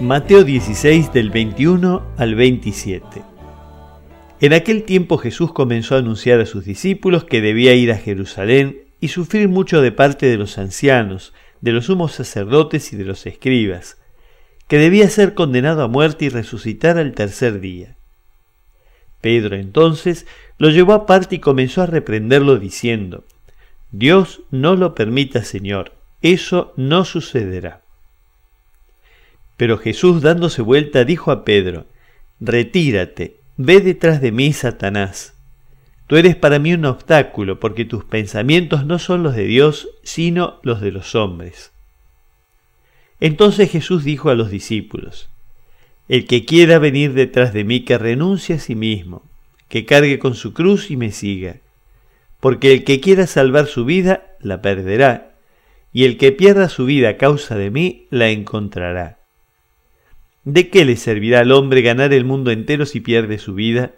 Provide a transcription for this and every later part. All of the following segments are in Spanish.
Mateo 16 del 21 al 27. En aquel tiempo Jesús comenzó a anunciar a sus discípulos que debía ir a Jerusalén y sufrir mucho de parte de los ancianos, de los sumos sacerdotes y de los escribas, que debía ser condenado a muerte y resucitar al tercer día. Pedro entonces lo llevó aparte y comenzó a reprenderlo diciendo, Dios no lo permita, Señor, eso no sucederá. Pero Jesús dándose vuelta dijo a Pedro, Retírate, ve detrás de mí, Satanás. Tú eres para mí un obstáculo, porque tus pensamientos no son los de Dios, sino los de los hombres. Entonces Jesús dijo a los discípulos, El que quiera venir detrás de mí, que renuncie a sí mismo, que cargue con su cruz y me siga. Porque el que quiera salvar su vida, la perderá, y el que pierda su vida a causa de mí, la encontrará. ¿De qué le servirá al hombre ganar el mundo entero si pierde su vida?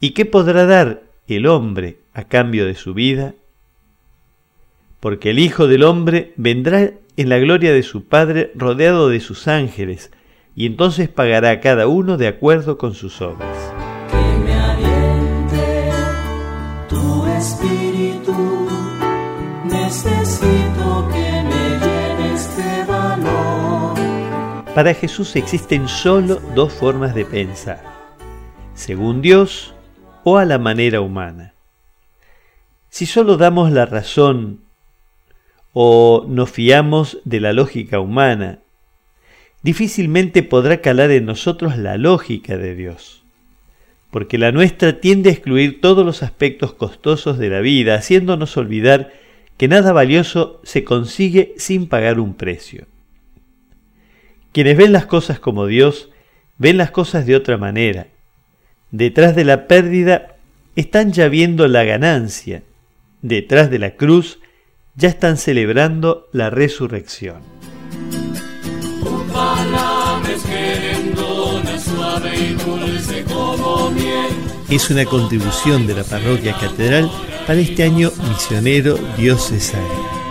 ¿Y qué podrá dar el hombre a cambio de su vida? Porque el Hijo del Hombre vendrá en la gloria de su Padre rodeado de sus ángeles, y entonces pagará a cada uno de acuerdo con sus obras. Para Jesús existen solo dos formas de pensar, según Dios o a la manera humana. Si solo damos la razón o nos fiamos de la lógica humana, difícilmente podrá calar en nosotros la lógica de Dios, porque la nuestra tiende a excluir todos los aspectos costosos de la vida, haciéndonos olvidar que nada valioso se consigue sin pagar un precio. Quienes ven las cosas como Dios, ven las cosas de otra manera. Detrás de la pérdida están ya viendo la ganancia. Detrás de la cruz ya están celebrando la resurrección. Es una contribución de la parroquia catedral para este año misionero diocesano.